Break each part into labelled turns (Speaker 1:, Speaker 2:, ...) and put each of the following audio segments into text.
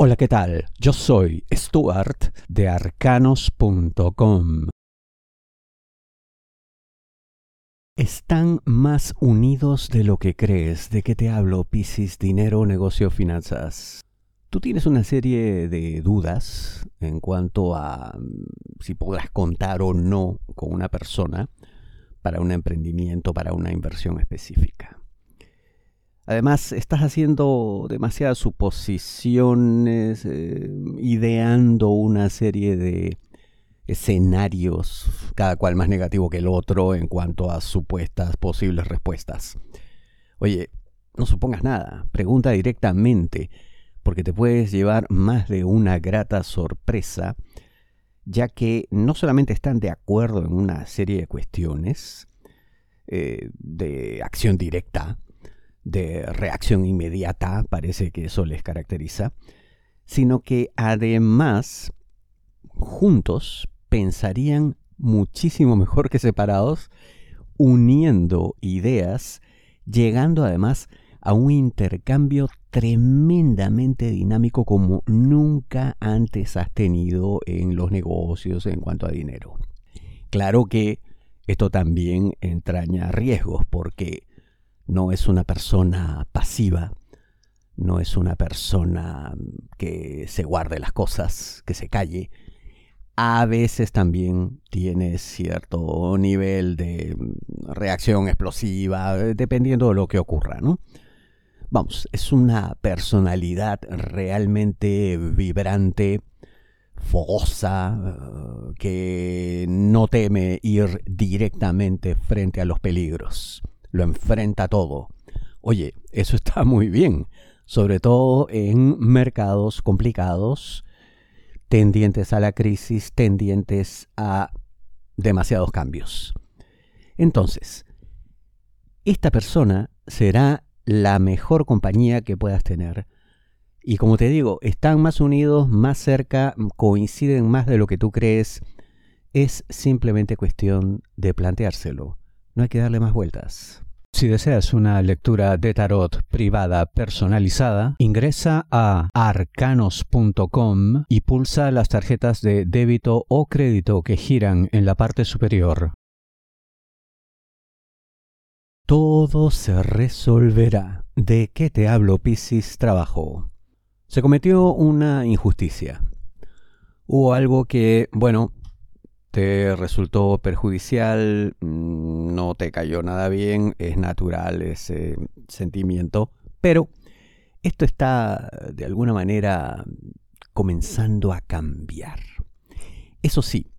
Speaker 1: Hola, ¿qué tal? Yo soy Stuart de arcanos.com. Están más unidos de lo que crees. ¿De qué te hablo, Piscis? Dinero, negocio, finanzas. Tú tienes una serie de dudas en cuanto a mm, si podrás contar o no con una persona para un emprendimiento, para una inversión específica. Además, estás haciendo demasiadas suposiciones, eh, ideando una serie de escenarios, cada cual más negativo que el otro en cuanto a supuestas posibles respuestas. Oye, no supongas nada, pregunta directamente, porque te puedes llevar más de una grata sorpresa, ya que no solamente están de acuerdo en una serie de cuestiones eh, de acción directa, de reacción inmediata, parece que eso les caracteriza, sino que además juntos pensarían muchísimo mejor que separados, uniendo ideas, llegando además a un intercambio tremendamente dinámico como nunca antes has tenido en los negocios en cuanto a dinero. Claro que esto también entraña riesgos porque no es una persona pasiva, no es una persona que se guarde las cosas, que se calle. A veces también tiene cierto nivel de reacción explosiva, dependiendo de lo que ocurra, ¿no? Vamos, es una personalidad realmente vibrante, fogosa, que no teme ir directamente frente a los peligros lo enfrenta todo. Oye, eso está muy bien, sobre todo en mercados complicados, tendientes a la crisis, tendientes a demasiados cambios. Entonces, esta persona será la mejor compañía que puedas tener. Y como te digo, están más unidos, más cerca, coinciden más de lo que tú crees. Es simplemente cuestión de planteárselo. No hay que darle más vueltas. Si deseas una lectura de tarot privada personalizada, ingresa a arcanos.com y pulsa las tarjetas de débito o crédito que giran en la parte superior. Todo se resolverá. ¿De qué te hablo, Piscis? Trabajo. Se cometió una injusticia. Hubo algo que, bueno, te resultó perjudicial, mm, no te cayó nada bien, es natural ese sentimiento, pero esto está de alguna manera comenzando a cambiar. Eso sí,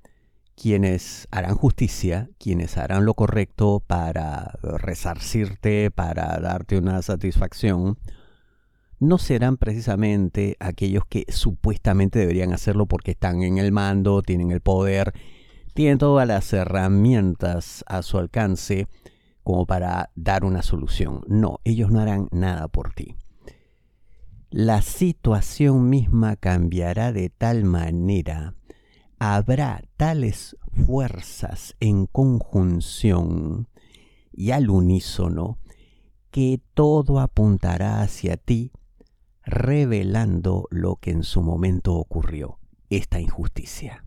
Speaker 1: quienes harán justicia, quienes harán lo correcto para resarcirte, para darte una satisfacción, no serán precisamente aquellos que supuestamente deberían hacerlo porque están en el mando, tienen el poder tienen todas las herramientas a su alcance como para dar una solución. No, ellos no harán nada por ti. La situación misma cambiará de tal manera, habrá tales fuerzas en conjunción y al unísono que todo apuntará hacia ti, revelando lo que en su momento ocurrió, esta injusticia.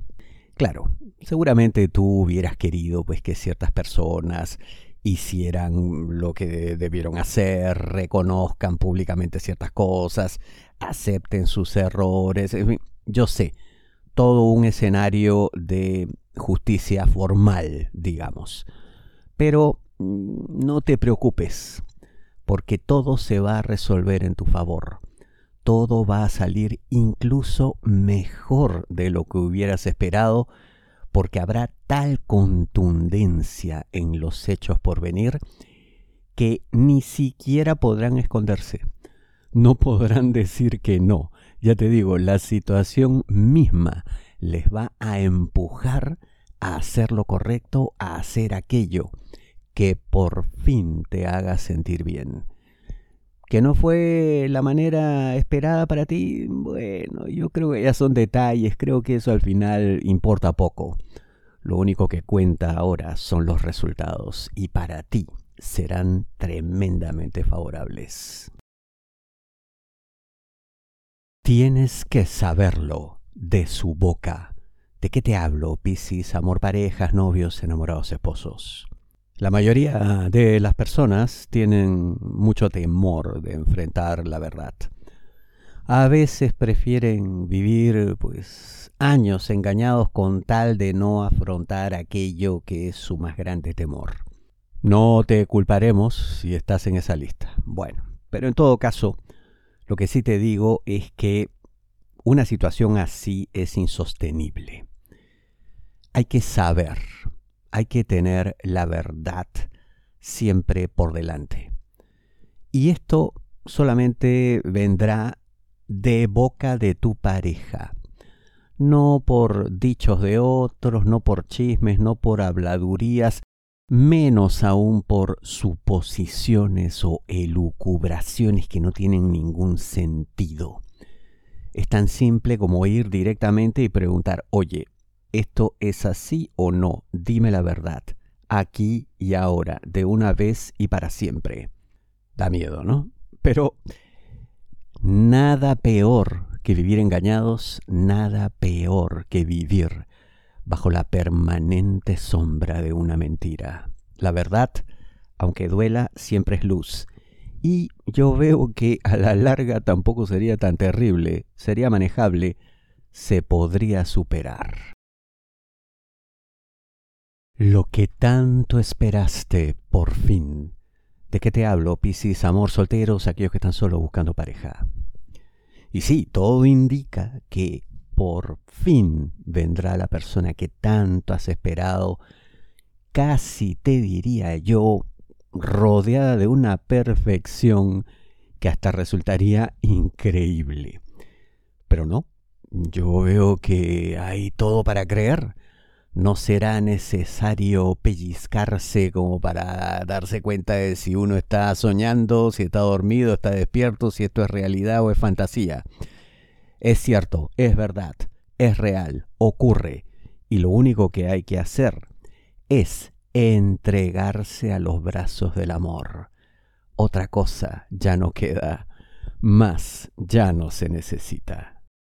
Speaker 1: Claro, seguramente tú hubieras querido pues que ciertas personas hicieran lo que debieron hacer, reconozcan públicamente ciertas cosas, acepten sus errores, yo sé, todo un escenario de justicia formal, digamos. Pero mm, no te preocupes, porque todo se va a resolver en tu favor todo va a salir incluso mejor de lo que hubieras esperado, porque habrá tal contundencia en los hechos por venir que ni siquiera podrán esconderse. No podrán decir que no. Ya te digo, la situación misma les va a empujar a hacer lo correcto, a hacer aquello que por fin te haga sentir bien que no fue la manera esperada para ti, bueno, yo creo que ya son detalles, creo que eso al final importa poco. Lo único que cuenta ahora son los resultados y para ti serán tremendamente favorables. Tienes que saberlo de su boca. ¿De qué te hablo, Piscis? Amor, parejas, novios, enamorados, esposos. La mayoría de las personas tienen mucho temor de enfrentar la verdad. A veces prefieren vivir pues años engañados con tal de no afrontar aquello que es su más grande temor. No te culparemos si estás en esa lista. Bueno, pero en todo caso, lo que sí te digo es que una situación así es insostenible. Hay que saber, hay que tener la verdad siempre por delante. Y esto solamente vendrá de boca de tu pareja. No por dichos de otros, no por chismes, no por habladurías, menos aún por suposiciones o elucubraciones que no tienen ningún sentido. Es tan simple como ir directamente y preguntar, oye, ¿esto es así o no? Dime la verdad, aquí y ahora, de una vez y para siempre. Da miedo, ¿no? Pero nada peor que vivir engañados, nada peor que vivir bajo la permanente sombra de una mentira. La verdad, aunque duela, siempre es luz. Y yo veo que a la larga tampoco sería tan terrible, sería manejable, se podría superar. Lo que tanto esperaste, por fin. ¿De qué te hablo, Piscis? Amor, solteros, aquellos que están solo buscando pareja. Y sí, todo indica que por fin vendrá la persona que tanto has esperado, casi te diría yo, rodeada de una perfección que hasta resultaría increíble. Pero no, yo veo que hay todo para creer. No será necesario pellizcarse como para darse cuenta de si uno está soñando, si está dormido, está despierto, si esto es realidad o es fantasía. Es cierto, es verdad, es real, ocurre, y lo único que hay que hacer es entregarse a los brazos del amor. Otra cosa ya no queda, más ya no se necesita.